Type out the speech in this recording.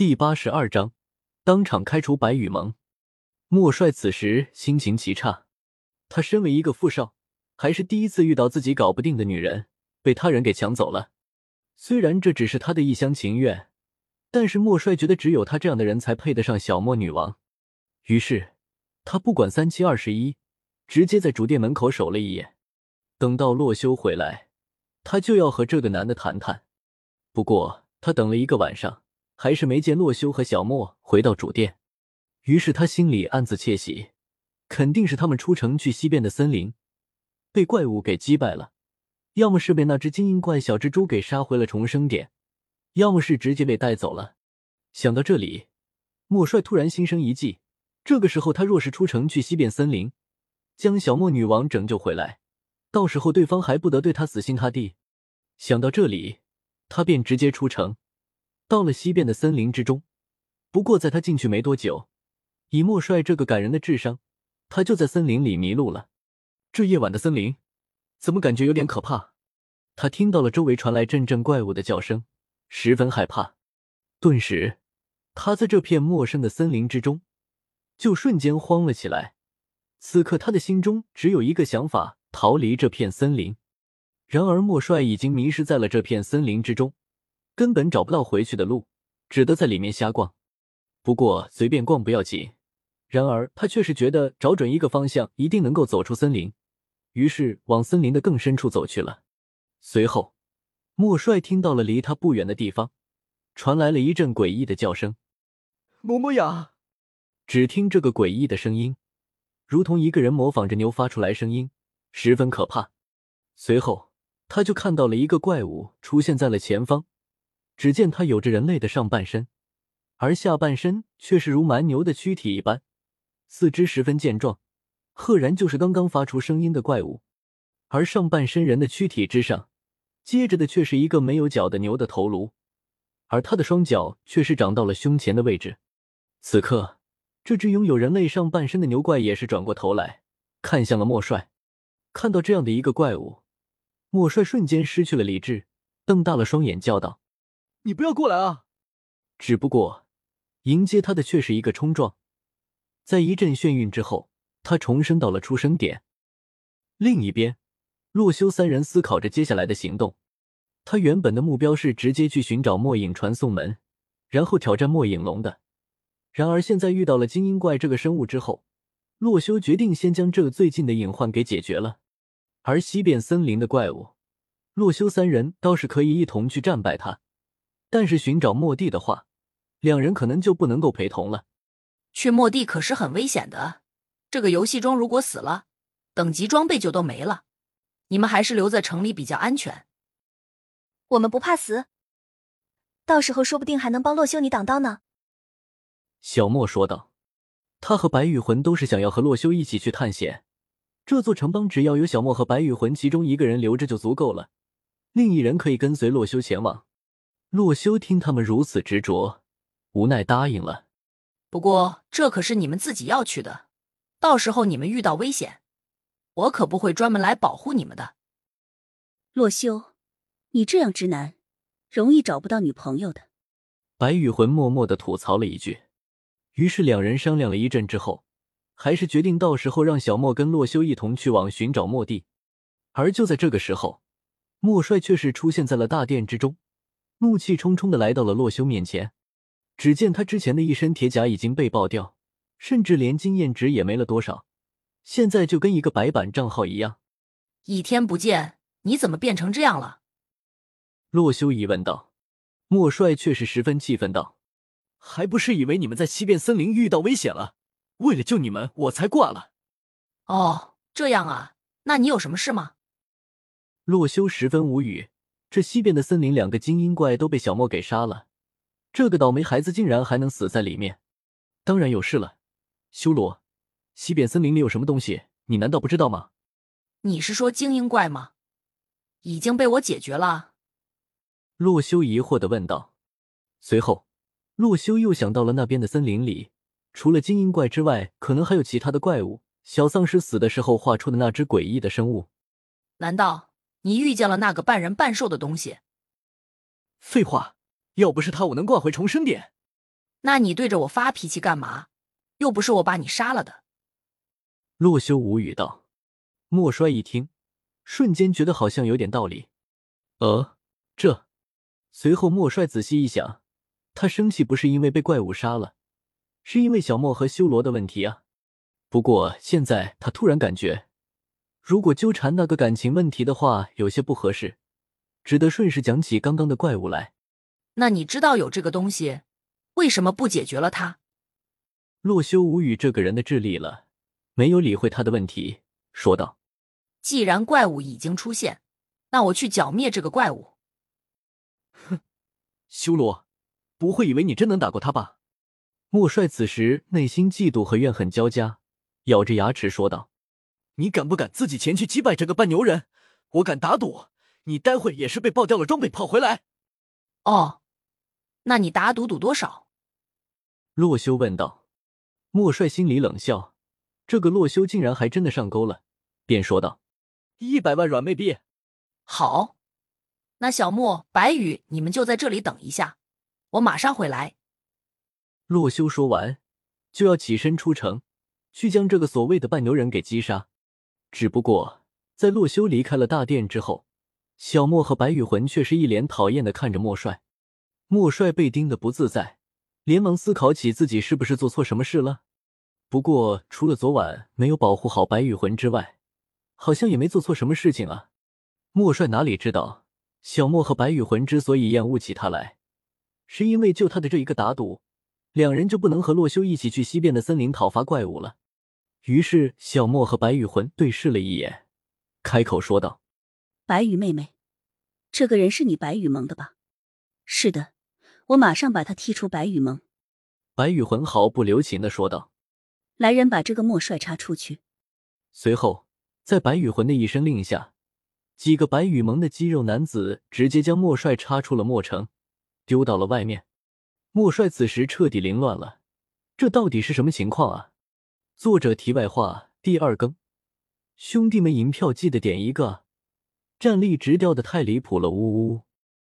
第八十二章，当场开除白羽蒙。莫帅此时心情极差，他身为一个富少，还是第一次遇到自己搞不定的女人被他人给抢走了。虽然这只是他的一厢情愿，但是莫帅觉得只有他这样的人才配得上小莫女王。于是他不管三七二十一，直接在主店门口守了一夜。等到洛修回来，他就要和这个男的谈谈。不过他等了一个晚上。还是没见洛修和小莫回到主殿，于是他心里暗自窃喜，肯定是他们出城去西边的森林，被怪物给击败了，要么是被那只精英怪小蜘蛛给杀回了重生点，要么是直接被带走了。想到这里，莫帅突然心生一计，这个时候他若是出城去西边森林，将小莫女王拯救回来，到时候对方还不得对他死心塌地？想到这里，他便直接出城。到了西边的森林之中，不过在他进去没多久，以莫帅这个感人的智商，他就在森林里迷路了。这夜晚的森林，怎么感觉有点可怕？他听到了周围传来阵阵怪物的叫声，十分害怕。顿时，他在这片陌生的森林之中，就瞬间慌了起来。此刻他的心中只有一个想法：逃离这片森林。然而莫帅已经迷失在了这片森林之中。根本找不到回去的路，只得在里面瞎逛。不过随便逛不要紧，然而他却是觉得找准一个方向，一定能够走出森林。于是往森林的更深处走去了。随后，莫帅听到了离他不远的地方传来了一阵诡异的叫声：“嬷嬷呀！”只听这个诡异的声音，如同一个人模仿着牛发出来声音，十分可怕。随后，他就看到了一个怪物出现在了前方。只见他有着人类的上半身，而下半身却是如蛮牛的躯体一般，四肢十分健壮，赫然就是刚刚发出声音的怪物。而上半身人的躯体之上，接着的却是一个没有脚的牛的头颅，而他的双脚却是长到了胸前的位置。此刻，这只拥有人类上半身的牛怪也是转过头来看向了莫帅。看到这样的一个怪物，莫帅瞬间失去了理智，瞪大了双眼叫道。你不要过来啊！只不过迎接他的却是一个冲撞，在一阵眩晕之后，他重生到了出生点。另一边，洛修三人思考着接下来的行动。他原本的目标是直接去寻找末影传送门，然后挑战末影龙的。然而现在遇到了精英怪这个生物之后，洛修决定先将这个最近的隐患给解决了。而西边森林的怪物，洛修三人倒是可以一同去战败他。但是寻找莫地的话，两人可能就不能够陪同了。去莫地可是很危险的，这个游戏中如果死了，等级装备就都没了。你们还是留在城里比较安全。我们不怕死，到时候说不定还能帮洛修你挡刀呢。小莫说道。他和白羽魂都是想要和洛修一起去探险。这座城邦只要有小莫和白羽魂其中一个人留着就足够了，另一人可以跟随洛修前往。洛修听他们如此执着，无奈答应了。不过这可是你们自己要去的，到时候你们遇到危险，我可不会专门来保护你们的。洛修，你这样直男，容易找不到女朋友的。白羽魂默默的吐槽了一句。于是两人商量了一阵之后，还是决定到时候让小莫跟洛修一同去往寻找莫地。而就在这个时候，莫帅却是出现在了大殿之中。怒气冲冲的来到了洛修面前，只见他之前的一身铁甲已经被爆掉，甚至连经验值也没了多少，现在就跟一个白板账号一样。一天不见，你怎么变成这样了？洛修疑问道。莫帅却是十分气愤道：“还不是以为你们在西边森林遇到危险了，为了救你们，我才挂了。”哦，这样啊，那你有什么事吗？洛修十分无语。这西边的森林，两个精英怪都被小莫给杀了，这个倒霉孩子竟然还能死在里面。当然有事了，修罗，西边森林里有什么东西？你难道不知道吗？你是说精英怪吗？已经被我解决了。洛修疑惑的问道。随后，洛修又想到了那边的森林里，除了精英怪之外，可能还有其他的怪物。小丧尸死的时候画出的那只诡异的生物，难道？你遇见了那个半人半兽的东西？废话，要不是他，我能挂回重生点。那你对着我发脾气干嘛？又不是我把你杀了的。洛修无语道。莫衰一听，瞬间觉得好像有点道理。呃，这……随后莫帅仔细一想，他生气不是因为被怪物杀了，是因为小莫和修罗的问题啊。不过现在他突然感觉，如果纠缠那个感情问题的话，有些不合适，只得顺势讲起刚刚的怪物来。那你知道有这个东西，为什么不解决了它？洛修无语这个人的智力了，没有理会他的问题，说道：“既然怪物已经出现，那我去剿灭这个怪物。”哼，修罗，不会以为你真能打过他吧？莫帅此时内心嫉妒和怨恨交加。咬着牙齿说道：“你敢不敢自己前去击败这个半牛人？我敢打赌，你待会也是被爆掉了装备跑回来。”哦，那你打赌赌多少？洛修问道。莫帅心里冷笑，这个洛修竟然还真的上钩了，便说道：“一百万软妹币。”好，那小莫、白羽，你们就在这里等一下，我马上回来。洛修说完，就要起身出城。去将这个所谓的半牛人给击杀。只不过在洛修离开了大殿之后，小莫和白羽魂却是一脸讨厌的看着莫帅。莫帅被盯得不自在，连忙思考起自己是不是做错什么事了。不过除了昨晚没有保护好白羽魂之外，好像也没做错什么事情啊。莫帅哪里知道，小莫和白羽魂之所以厌恶起他来，是因为就他的这一个打赌，两人就不能和洛修一起去西边的森林讨伐怪物了。于是，小莫和白羽魂对视了一眼，开口说道：“白羽妹妹，这个人是你白羽盟的吧？”“是的，我马上把他踢出白羽盟。”白羽魂毫不留情的说道。“来人，把这个莫帅插出去。”随后，在白羽魂的一声令下，几个白羽盟的肌肉男子直接将莫帅插出了莫城，丢到了外面。莫帅此时彻底凌乱了，这到底是什么情况啊？作者题外话：第二更，兄弟们，银票记得点一个，战力直掉的太离谱了，呜呜。